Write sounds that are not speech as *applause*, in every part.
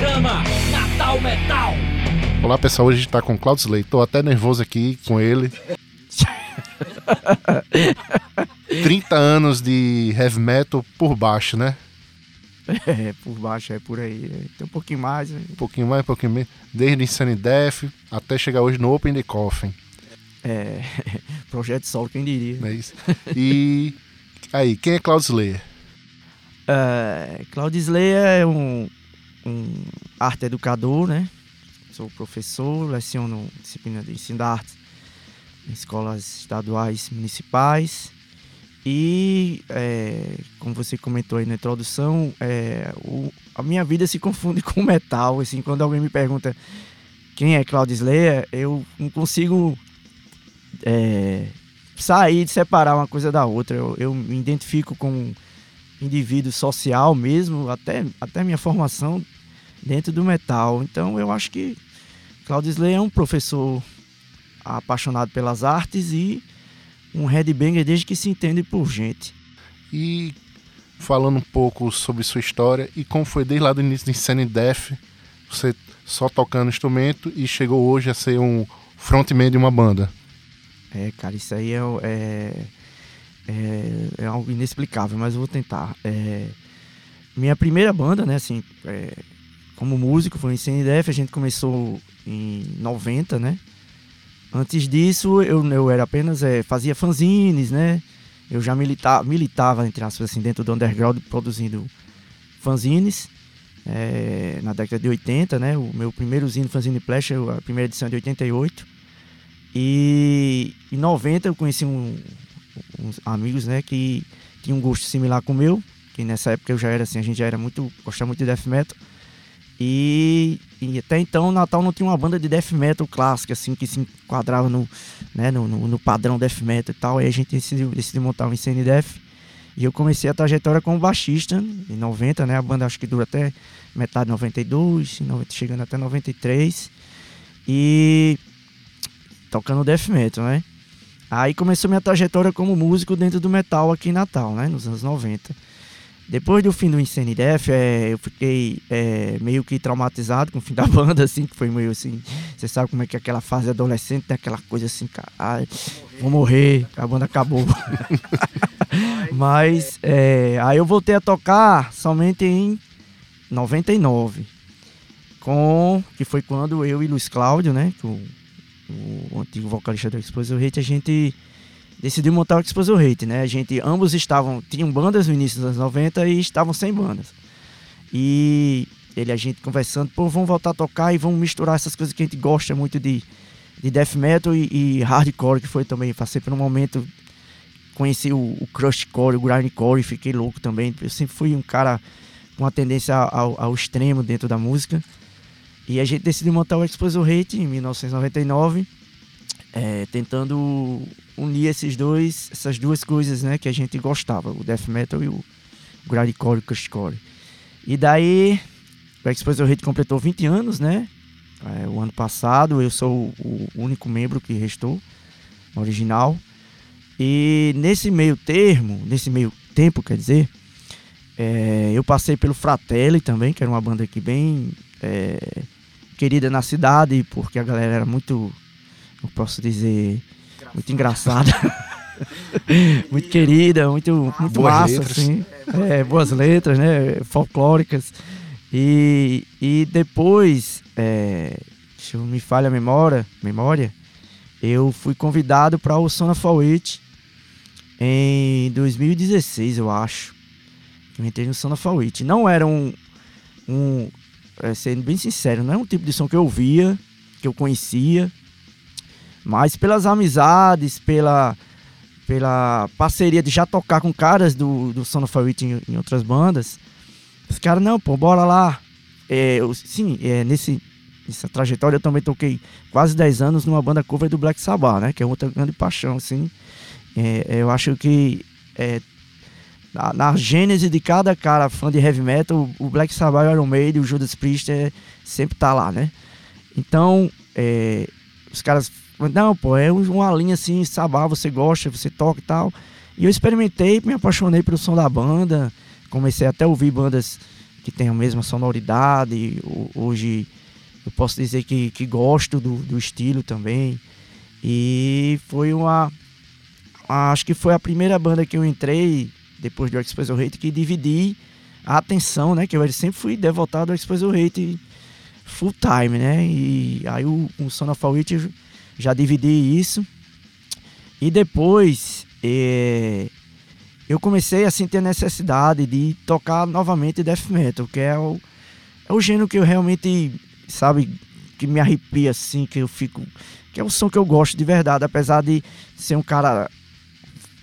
programa Natal Metal. Olá pessoal, hoje a gente tá com o Claudio Slay. Tô até nervoso aqui com ele. *laughs* 30 anos de heavy metal por baixo, né? É, por baixo, é por aí. é. Tem um pouquinho mais. né? Um pouquinho mais, um pouquinho menos. Desde Insane Death até chegar hoje no Open the Coffin. É, *laughs* projeto solo, quem diria. É isso? E aí, quem é Claudio Slayer? É, Claudio Slayer é um, um arte educador, né? Sou professor, leciono disciplina de ensino da arte em escolas estaduais municipais. E, é, como você comentou aí na introdução, é, o- a minha vida se confunde *laughs* com metal. Assim, quando alguém me pergunta quem é Claudio Slayer, eu não consigo é, sair de separar uma coisa da outra. Eu, eu me identifico com indivíduo social mesmo, até, até minha formação dentro do metal. Então eu acho que Claudio Slayer é um professor apaixonado pelas artes e um headbanger desde que se entende por gente. E falando um pouco sobre sua história e como foi desde lá do início do Insane Death, você só tocando instrumento e chegou hoje a ser um frontman de uma banda. É, cara, isso aí é, é, é, é algo inexplicável, mas eu vou tentar. É, minha primeira banda, né, assim, é, como músico, foi em CNDF, a gente começou em 90, né? Antes disso, eu, eu era apenas, é, fazia fanzines, né? Eu já milita, militava, entre aspas, assim, dentro do underground, produzindo fanzines. é, na década de 80, né? O meu primeiro zine fanzine Flash, a primeira edição é de 88. E em 90 eu conheci um- uns amigos, né, que tinham um gosto similar com o meu, que nessa época eu já era assim, a gente já era muito, gostava muito de death metal. E, e até então Natal não tinha uma banda de death metal clássica, assim, que se enquadrava no, né, no, no, no padrão death metal e tal. Aí a gente decidiu, decidiu montar o Insane Death. E eu comecei a trajetória como baixista em 90, né? A banda acho que dura até metade de 92, em 90, chegando até 93. E tocando death metal, né? Aí começou minha trajetória como músico dentro do metal aqui em Natal, né? Nos anos 90. Depois do fim do Death, é, eu fiquei é, meio que traumatizado com o fim da *laughs* banda, assim, que foi meio assim. Você sabe como é que é aquela fase adolescente, tem aquela coisa assim, vou morrer, a banda acabou. *laughs* Mas é, aí eu voltei a tocar somente em 99. Com. Que foi quando eu e Luiz Cláudio, né? O antigo vocalista do Exposure Hate, a gente decidiu montar o Exposure Hate, né? A gente, ambos estavam, tinham bandas no início dos anos 90 e estavam sem bandas. E ele, a gente conversando, pô, vamos voltar a tocar e vamos misturar essas coisas que a gente gosta muito de, de death metal e, e hardcore, que foi também, passei por um momento, conheci o, o crushcore, o grindcore e fiquei louco também. Eu sempre fui um cara com uma tendência ao, ao extremo dentro da música. E a gente decidiu montar o Exposure Hate em 1999, é, tentando unir esses dois, essas duas coisas, né, que a gente gostava, o death metal e o grindcore, o crushcore. E daí, o Exposure Hate completou 20 anos, né? É, o ano passado, eu sou o único membro que restou, original. E nesse meio termo, nesse meio tempo, quer dizer, é, eu passei pelo Fratelli também, que era uma banda aqui bem é, querida na cidade, porque a galera era muito, eu posso dizer, muito engraçada. *laughs* muito querida, muito, muito Boas massa, letras. assim. É, boas letras, né? Folclóricas. E, e depois, é, se eu me falha a memória, memória, eu fui convidado para o Sona For It em 2016, eu acho. Eu entrei no Sona For It. Não era um, um é, sendo bem sincero, não é um tipo de som que eu via, que eu conhecia, mas pelas amizades, pela, pela parceria de já tocar com caras do, do Son of em, em outras bandas, os caras, não, pô, bora lá. É, eu- sim, é, nesse, nessa trajetória eu também toquei quase 10 anos numa banda cover do Black Sabbath, né? Que é outra grande paixão, assim. É, eu acho que é, na, na gênese de cada cara fã de heavy metal, o Black Sabbath, o Iron Maiden, o Judas Priest é, sempre tá lá, né? Então, é, os caras, não, pô, é um- uma linha assim, Sabá, você gosta, você toca e tal. E eu experimentei, me apaixonei pelo som da banda, comecei até a ouvir bandas que tem a mesma sonoridade. Hoje eu posso dizer que, que gosto do, do estilo também. E foi uma. Acho que foi a primeira banda que eu entrei depois do Express Hate que dividi a atenção, né? Que eu sempre fui devotado ao Express Hate full time, né? E aí o, o Son of a Witch já dividi isso. E depois é, eu comecei assim ter necessidade de tocar novamente death metal, que é o, é o gênero que eu realmente, sabe, que me arrepia assim, que eu fico. Que é o som que eu gosto de verdade, apesar de ser um cara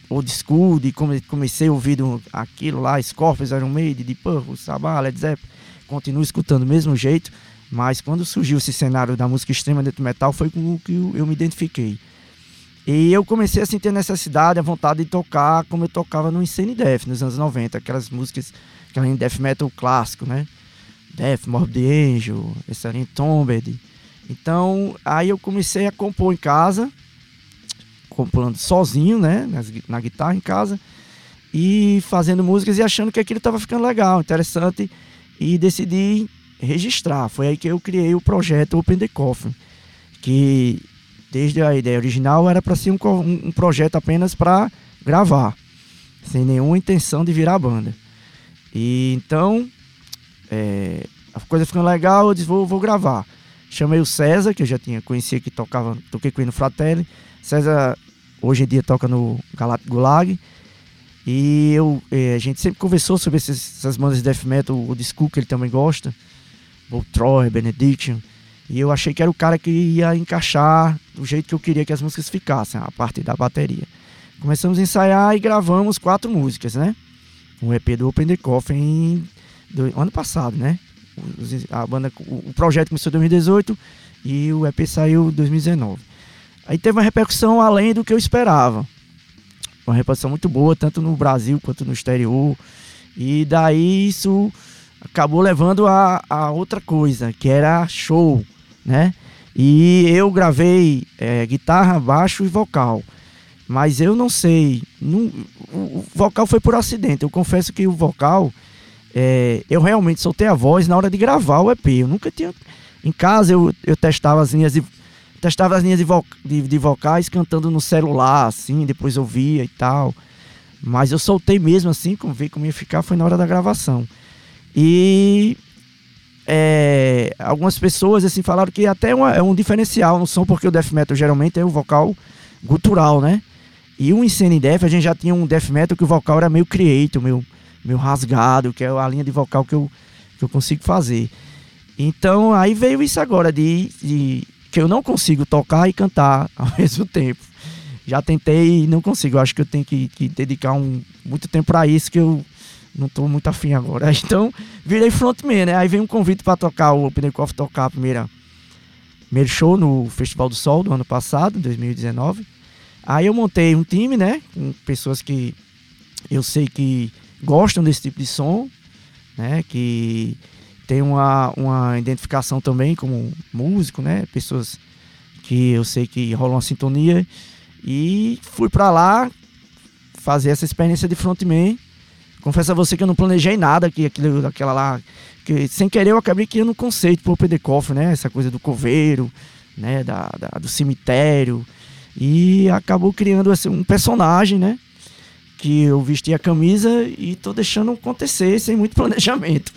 old school, de come, comecei ouvindo aquilo lá, Scorpions, Iron Maiden, de Purple, Sabbath, Led Zeppelin, continuo escutando do mesmo jeito, mas quando surgiu esse cenário da música extrema dentro do metal, foi com o que eu me identifiquei. E eu comecei a sentir a necessidade, a vontade de tocar como eu tocava no Insane Death nos anos 90, aquelas músicas, aquela death metal clássico, né? Death, Morbid Angel, Essarian Tombed. Então, aí eu comecei a compor em casa, compondo sozinho, né? Na, guitarra em casa, e fazendo músicas e achando que aquilo estava ficando legal, interessante, e decidi registrar. Foi aí que eu criei o projeto Open the Coffin, que desde a ideia original era para ser um, um, projeto apenas para gravar, sem nenhuma intenção de virar banda. E então é, a coisa ficando legal, eu disse, vou, vou gravar. Chamei o César, que eu já tinha conhecia que tocava, toquei com ele no Fratelli. César hoje em dia toca no Galat Gulag. E eu, é, a gente sempre conversou sobre esses, essas bandas de death metal, o Disco que ele também gosta, Voltroy, Benediction. E eu achei que era o cara que ia encaixar do jeito que eu queria que as músicas ficassem, a parte da bateria. Começamos a ensaiar e gravamos quatro músicas, né? Um EP do Open the Coffin do ano passado, né? A banda, o projeto começou em 2018 e o EP saiu em 2019. Aí teve uma repercussão além do que eu esperava. Uma repercussão muito boa, tanto no Brasil quanto no exterior. E daí isso acabou levando a, a outra coisa, que era show né? E eu gravei é, guitarra, baixo e vocal. Mas eu não sei. Não, o vocal foi por acidente. Eu confesso que o vocal. É, eu realmente soltei a voz na hora de gravar o EP. Eu nunca tinha. Em casa eu, eu testava as linhas de. Testava as linhas de, vo, de, de vocais cantando no celular, assim, depois ouvia e tal. Mas eu soltei mesmo assim, como ver como ia ficar, foi na hora da gravação. E é, algumas pessoas assim falaram que até uma, é um diferencial no som, porque o death metal geralmente é o vocal gutural, né? E o Insane Death, a gente já tinha um death metal que o vocal era meio creative, meio, meio rasgado, que é a linha de vocal que eu, que eu consigo fazer. Então aí veio isso agora de, de que eu não consigo tocar e cantar *laughs* ao mesmo tempo. Já tentei e não consigo. Eu acho que eu tenho que, que dedicar um, muito tempo para isso que eu não tô muito afim agora. *laughs* Então, virei frontman, né? Aí veio um convite para tocar o Open Coffee tocar a primeira primeiro show no Festival do Sol do ano passado, 2019. Aí eu montei um time, né, com pessoas que eu sei que gostam desse tipo de som, né, que tem uma, uma identificação também como músico, né, pessoas que eu sei que rolam uma sintonia e fui para lá fazer essa experiência de frontman Confesso a você que eu não planejei nada que aquilo, aquela lá. Que, sem querer eu acabei criando um conceito pro PD Cofre, né? Essa coisa do coveiro, né? Da, da, do cemitério. E acabou criando assim, um personagem, né? Que eu vesti a camisa e tô deixando acontecer sem muito *laughs* planejamento.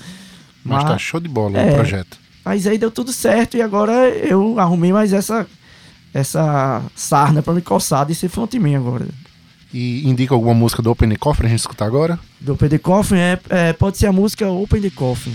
Mas, Mas tá show de bola é, o projeto. Mas aí deu tudo certo e agora eu arrumei mais essa essa sarna para me coçar de ser frontman agora. E indica alguma música do Open the Coffin a gente escutar agora? Do Open the Coffin é, é, pode ser a música Open the Coffin.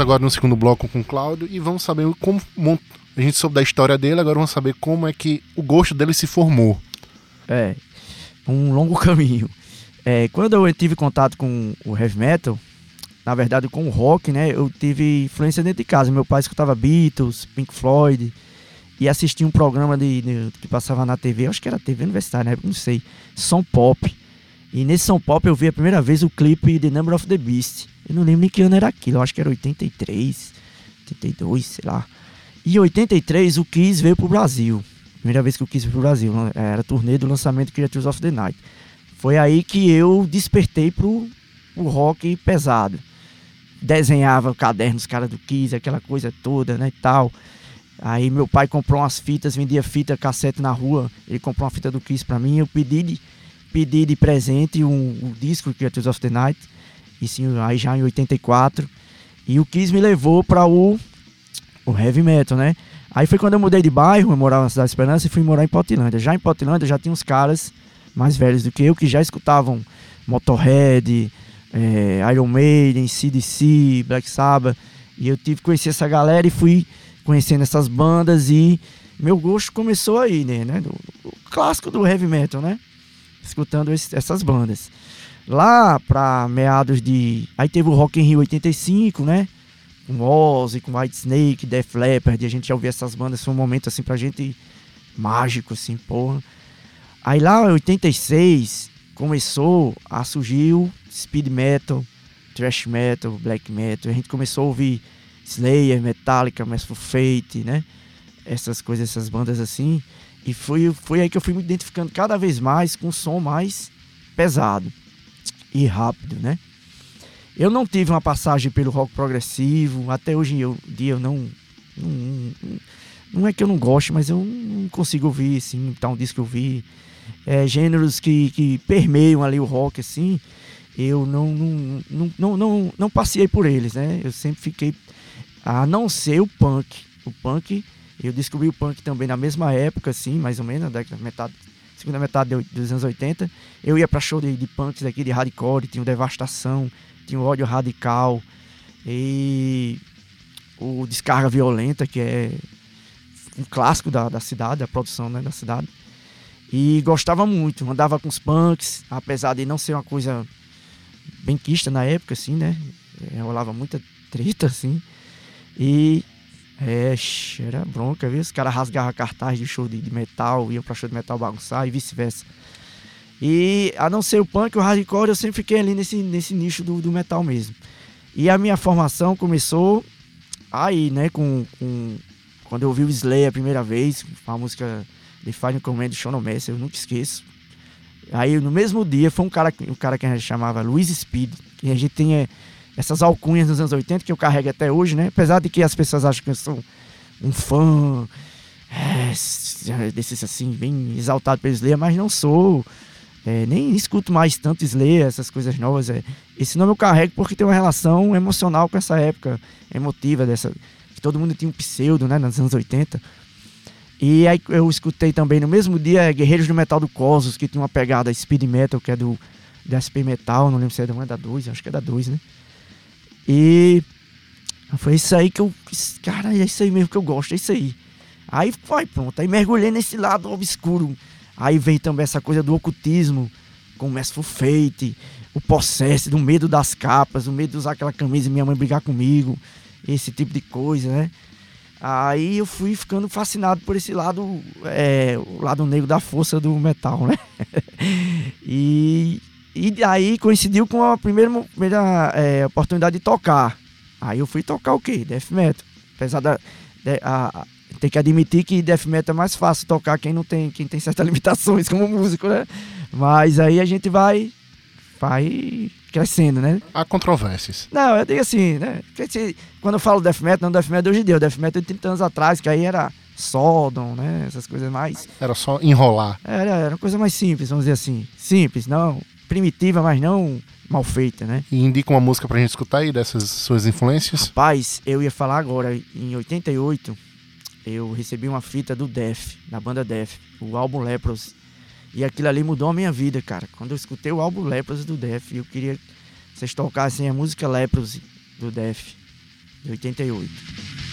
Agora no segundo bloco com o Cláudio e vamos saber como a gente soube da história dele, agora vamos saber como é que o gosto dele se formou. É, um longo *laughs* caminho. É, quando eu tive contato com o heavy metal, na verdade com o rock, né, eu tive influência dentro de casa. Meu pai escutava Beatles, Pink Floyd e assistia um programa de, de que passava na TV, acho que era TV universitária, né, não sei, Som Pop. E nesse São Pop eu vi a primeira vez o clipe The Number of the Beast. Eu não lembro nem que ano era aquilo, eu acho que era 83, 82, sei lá. E em 83 o Kiss veio pro Brasil. Primeira vez que o Kiss veio pro Brasil, né, era turnê do lançamento Creatures of the Night. Foi aí que eu despertei pro, pro rock pesado. Desenhava cadernos, cara do Kiss, aquela coisa toda, né, e tal. Aí meu pai comprou umas fitas, vendia fita cassete na rua. Ele comprou uma fita do Kiss pra mim. Eu pedi de, pedi de presente um, um disco Creatures of the Night. Isso aí já em 84. E o Kiss me levou para o, o heavy metal, né? Aí foi quando eu mudei de bairro, eu morava na Cidade de Esperança e fui morar em Potilândia. Já em Potilândia já tinha uns caras mais velhos do que eu, que já escutavam Motorhead, é, Iron Maiden, CDC, Black Sabbath. E eu tive que conhecer essa galera e fui conhecendo essas bandas e meu gosto começou aí, né? né o clássico do heavy metal, né? Escutando esse, essas bandas. Lá para meados de. Aí teve o Rock in Rio 85, né? Com Ozzy, com White Snake, Def Leppard, a gente já ouvia essas bandas. Foi um momento assim pra gente mágico, assim, porra. Aí lá em 86 começou a surgir o speed metal, thrash metal, black metal. A gente começou a ouvir Slayer, Metallica, Merciful Fate, né? Essas coisas, essas bandas assim. E foi, foi aí que eu fui me identificando cada vez mais com um som mais pesado e rápido, né? Eu não tive uma passagem pelo rock progressivo, até hoje em dia eu não, não, não é que eu não gosto, mas eu não consigo ouvir, assim, tal um disco que eu vi é, gêneros que, que permeiam ali o rock, assim, eu não, não, não, não, não, não passei por eles, né? Eu sempre fiquei, a não ser o punk. O punk, eu descobri o punk também na mesma época, assim, mais ou menos, na década, metade, segunda metade dos anos 80. Eu ia para show de, de punks aqui, de hardcore, tinha o Devastação, tinha o Ódio Radical, e o Descarga Violenta, que é um clássico da, da cidade, da produção né, da cidade. E gostava muito, andava com os punks, apesar de não ser uma coisa bem quista na época, assim, né? É, rolava muita treta, assim. E é, era bronca, viu? Os caras rasgavam cartaz de show de, de, metal, iam pra show de metal bagunçar e vice-versa. E a não ser o punk, o hardcore, eu sempre fiquei ali nesse, nesse nicho do, do metal mesmo. E a minha formação começou aí, né? Com, com quando eu ouvi o Slayer a primeira vez, a música Define Command do Sean Messi, eu nunca esqueço. Aí no mesmo dia foi um cara, um cara que a gente chamava Luiz Speed, que a gente é, essas alcunhas dos anos 80 que eu carrego até hoje, né? Apesar de que as pessoas acham que eu sou um fã é, desses assim, bem exaltado pelo Slayer, mas não sou. É, nem escuto mais tanto Slayer, essas coisas novas. É. Esse nome eu carrego porque tem uma relação emocional com essa época emotiva dessa. Que todo mundo tinha um pseudo, né? Nos anos 80. E aí eu escutei também no mesmo dia Guerreiros do Metal do Cosmos, que tinha uma pegada speed metal, que é do, do SP Metal, não lembro se é da, é da 2, acho que é da 2, né? E foi isso aí que eu. Cara, é isso aí mesmo que eu gosto, é isso aí. Aí foi, pronto. Aí mergulhei nesse lado obscuro. Aí vem também essa coisa do ocultismo, com o Fate, o processo, do medo das capas, o medo de usar aquela camisa e minha mãe brigar comigo, esse tipo de coisa, né? Aí eu fui ficando fascinado por esse lado, é, o lado negro da força do metal, né? *laughs* e, e aí coincidiu com a primeira, primeira é, oportunidade de tocar. Aí eu fui tocar o quê? Death metal. Apesar da. De, a, tem que admitir que death metal é mais fácil tocar quem não tem, quem tem certas *laughs* limitações como músico, né? Mas aí a gente vai vai crescendo, né? Há controvérsias. Não, eu digo assim, né? Quando eu falo death metal, não death metal hoje em dia, o death metal de 30 anos atrás, que aí era Sodom, né? Essas coisas mais... Era só enrolar. Era, era uma coisa mais simples, vamos dizer assim. Simples, não primitiva, mas não mal feita, né? E indica uma música pra gente escutar aí dessas suas influências? Rapaz, eu ia falar agora, em 88, eu recebi uma fita do Def, da banda Def, o álbum Lepros. E aquilo ali mudou a minha vida, cara. Quando eu escutei o álbum Leprosy do Def, eu queria que vocês tocassem a música Leprosy do Def. de 88.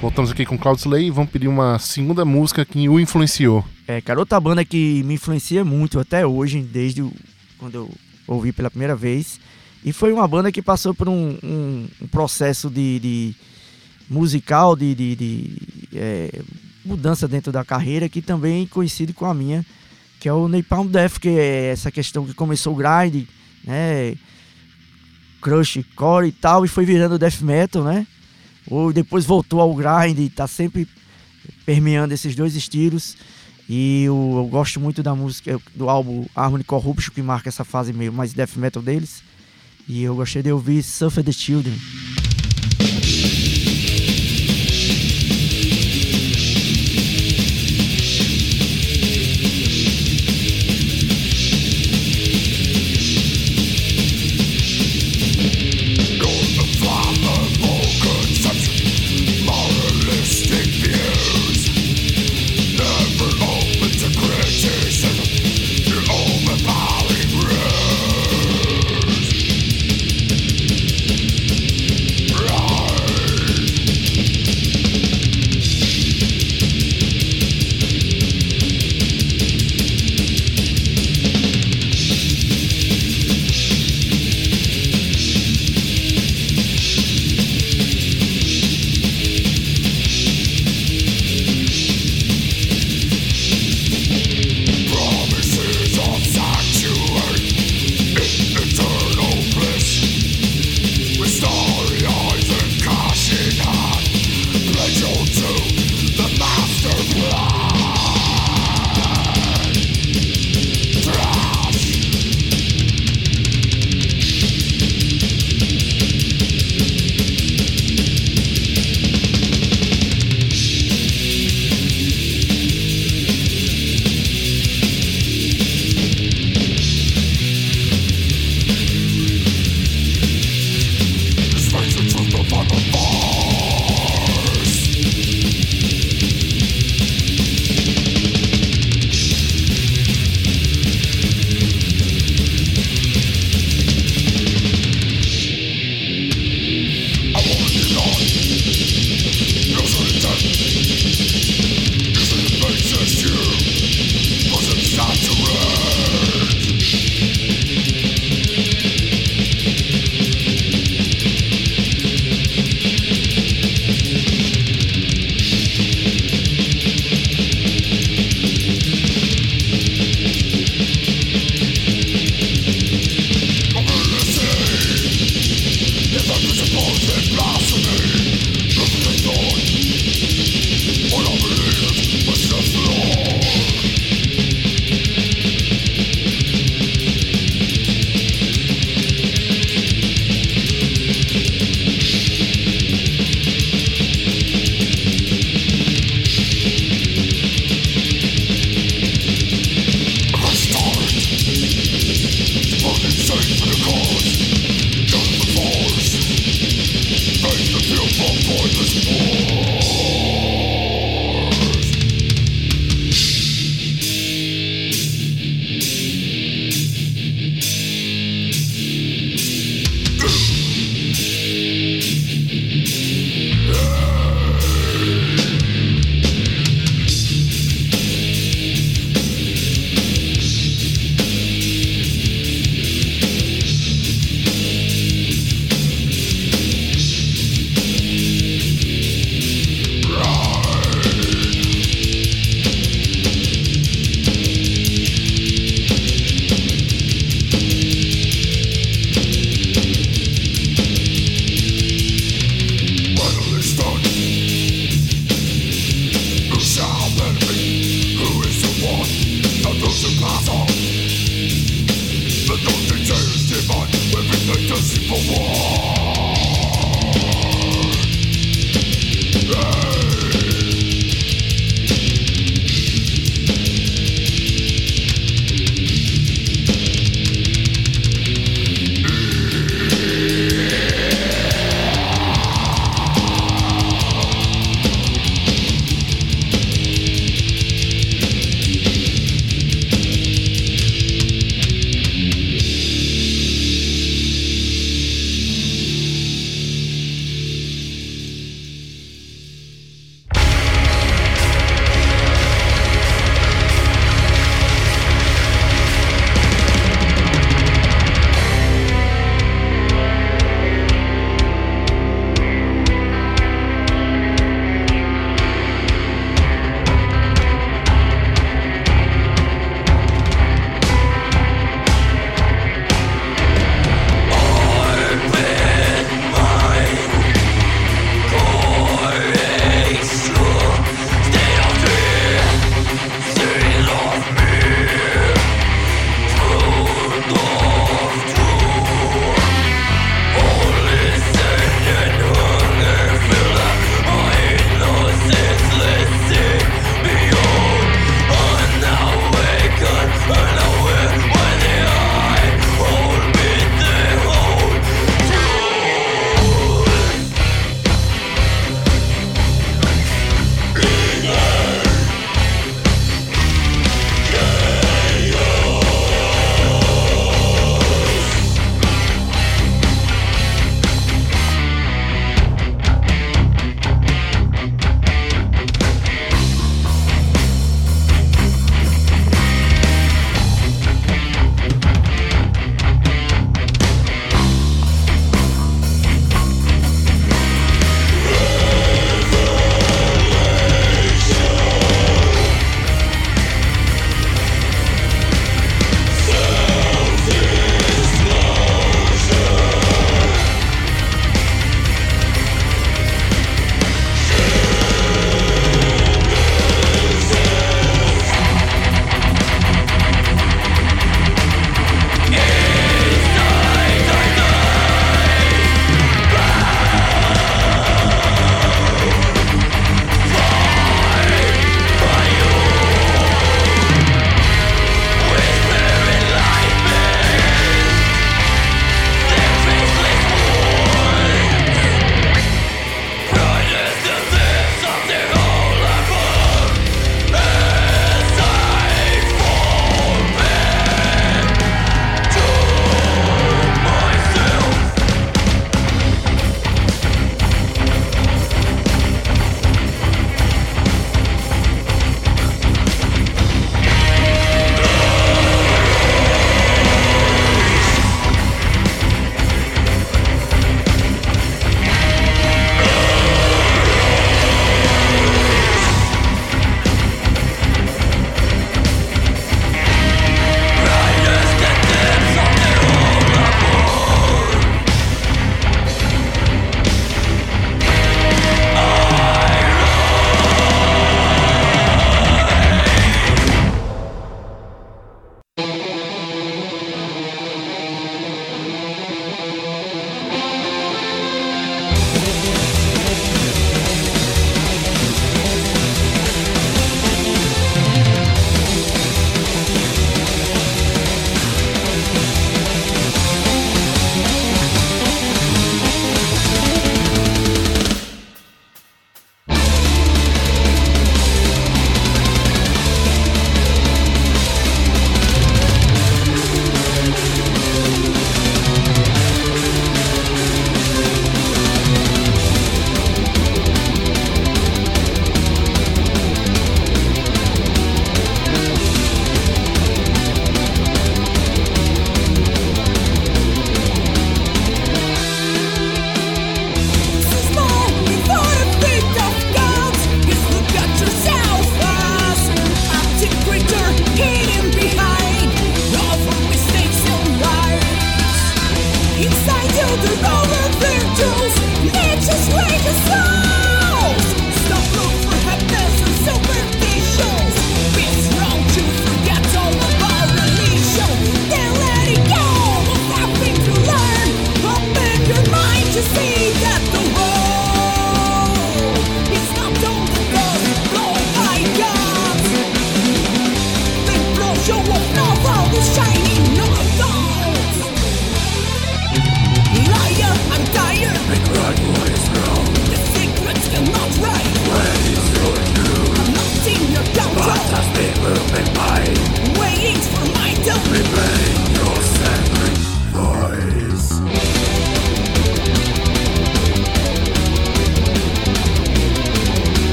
Voltamos aqui com Cloud Slay e vamos pedir uma segunda música que o influenciou. É, cara, outra banda que me influencia muito até hoje, desde o, quando eu ouvi pela primeira vez. E foi uma banda que passou por um, um, um processo de, de, musical, de, de, de é, mudança dentro da carreira, que também coincide com a minha, que é o Napalm Death, que é essa questão que começou o grind, né? Crush, core e tal, e foi virando death metal, né? ou depois voltou ao grind e tá sempre permeando esses dois estilos. E eu, eu, gosto muito da música do álbum Harmony Corruption, que marca essa fase meio mais death metal deles. E eu gostei de ouvir Suffer the Children.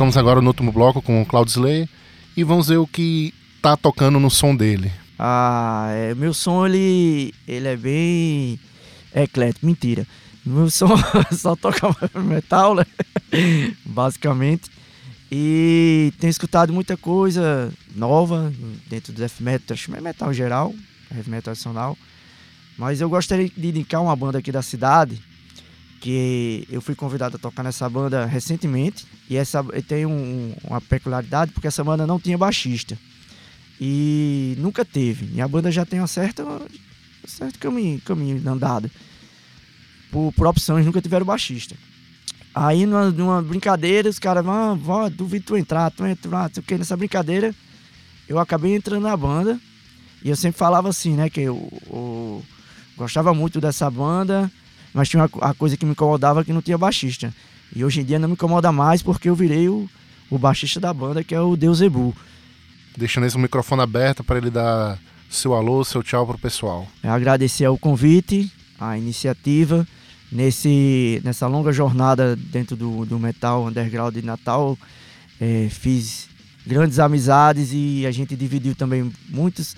Voltamos agora no último bloco com o Cloud Slayer e vamos ver o que tá tocando no som dele. Ah, é, meu som ele, ele é bem eclético, mentira. Meu som *laughs* só toca *laughs* metal, né? *laughs* Basicamente. E tenho escutado muita coisa nova dentro do death metal, metal geral, heavy metal tradicional. Mas eu gostaria de indicar uma banda aqui da cidade, que eu fui convidado a tocar nessa banda recentemente. E essa tem um, uma peculiaridade, porque essa banda não tinha baixista. E nunca teve. E a banda já tem um certo, um certo caminho, caminho andado. Por, por opções, nunca tiveram baixista. Aí, numa, numa brincadeira, os caras, ah, vó, duvido tu entrar, tu entrar, não sei o que. Nessa brincadeira, eu acabei entrando na banda. E eu sempre falava assim, né, que eu, eu gostava muito dessa banda, mas tinha uma, a coisa que me incomodava que não tinha baixista. E hoje em dia não me incomoda mais porque eu virei o, o baixista da banda, que é o Deus Ebu. Deixando esse microfone aberto para ele dar seu alô, seu tchau pro pessoal. É agradecer o convite, a iniciativa nesse, nessa longa jornada dentro do, do metal underground de Natal, é, fiz grandes amizades e a gente dividiu também muitos,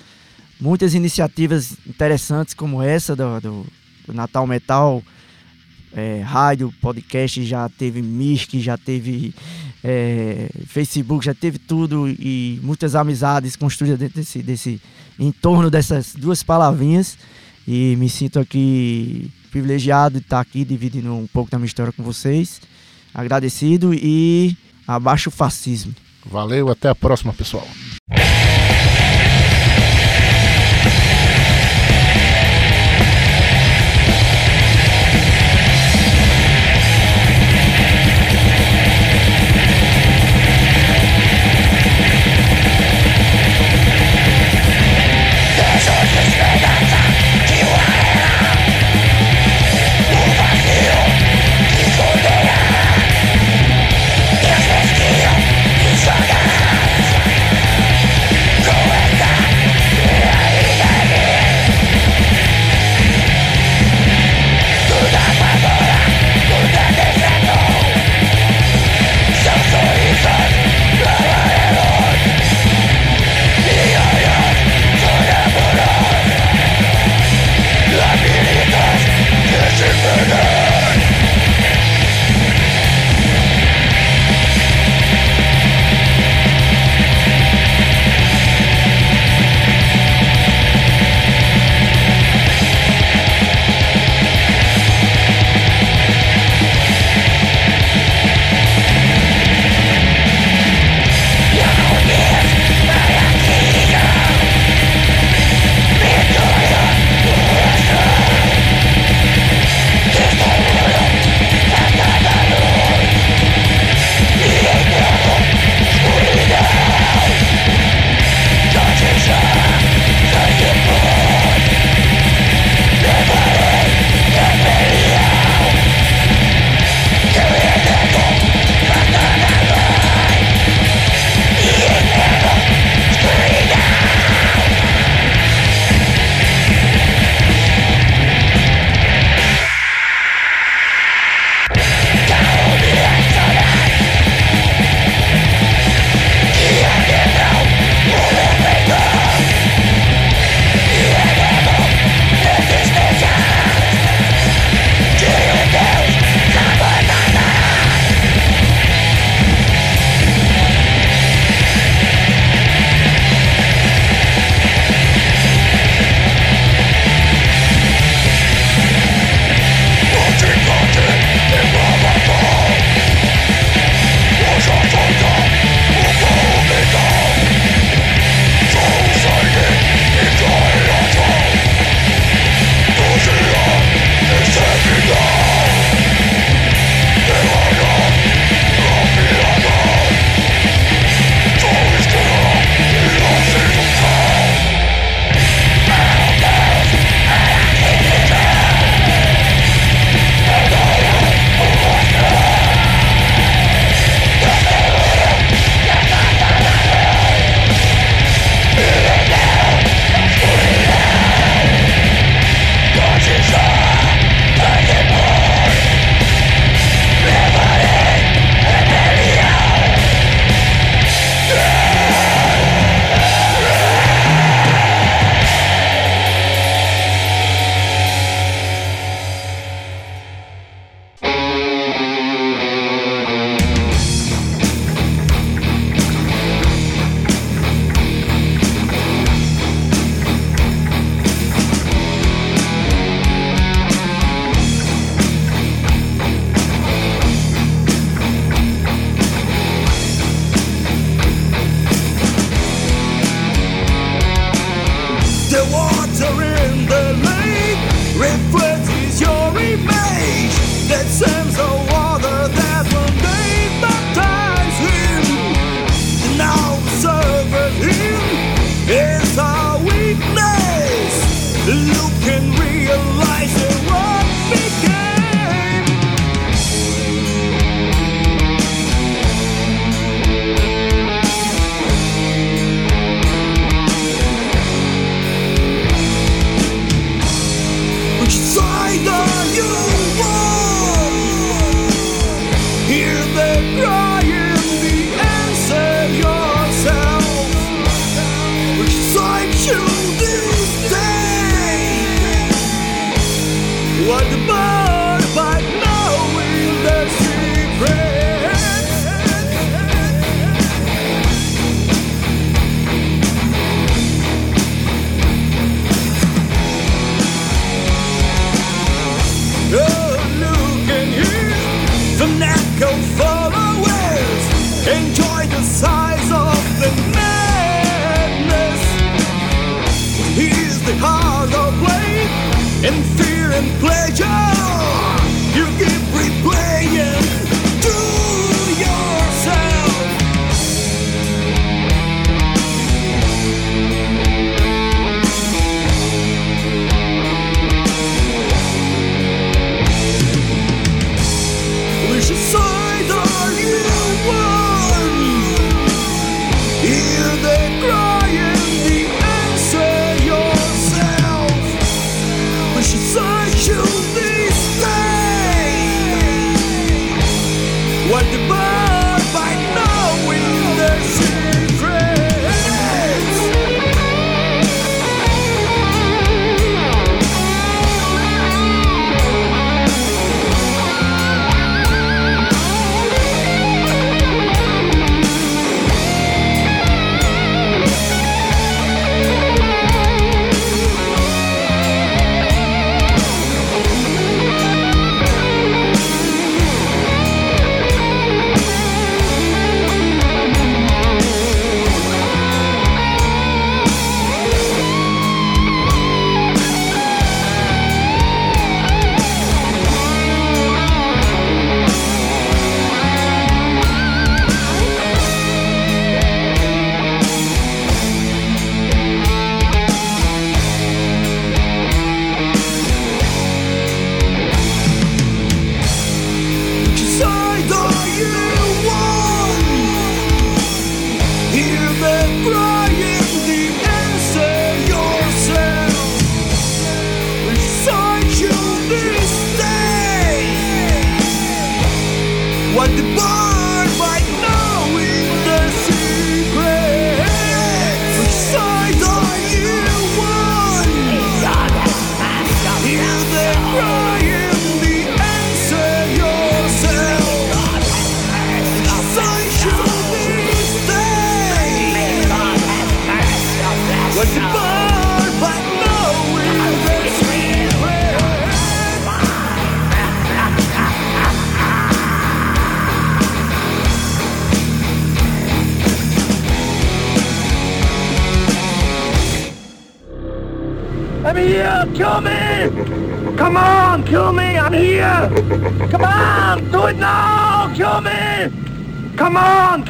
muitas iniciativas interessantes como essa do, do Natal Metal, é, rádio, podcast, já teve Mirk, já teve é, Facebook, já teve tudo e muitas amizades construídas dentro desse, desse em torno dessas duas palavrinhas e me sinto aqui privilegiado de estar aqui dividindo um pouco da minha história com vocês. Agradecido e abaixo o fascismo. Valeu, até a próxima, pessoal.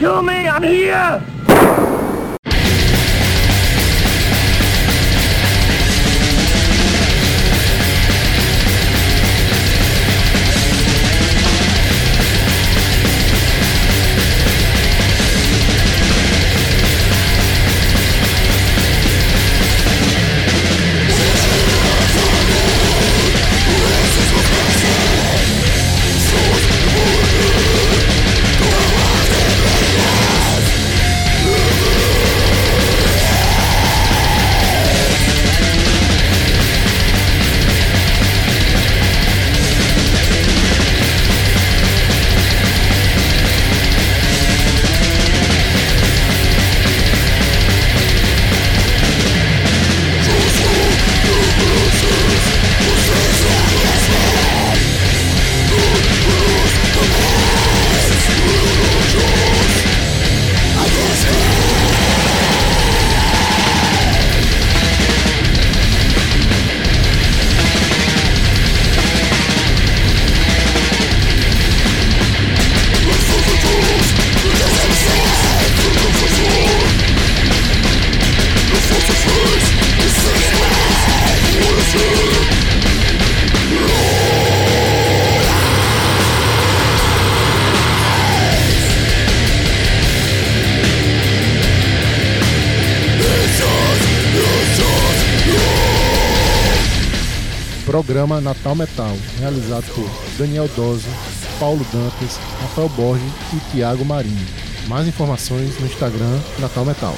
kill me! I'm here! Realizado por Daniel Dose, Paulo Dantas, Rafael Borges e Tiago Marinho. Mais informações no Instagram Natal Metal.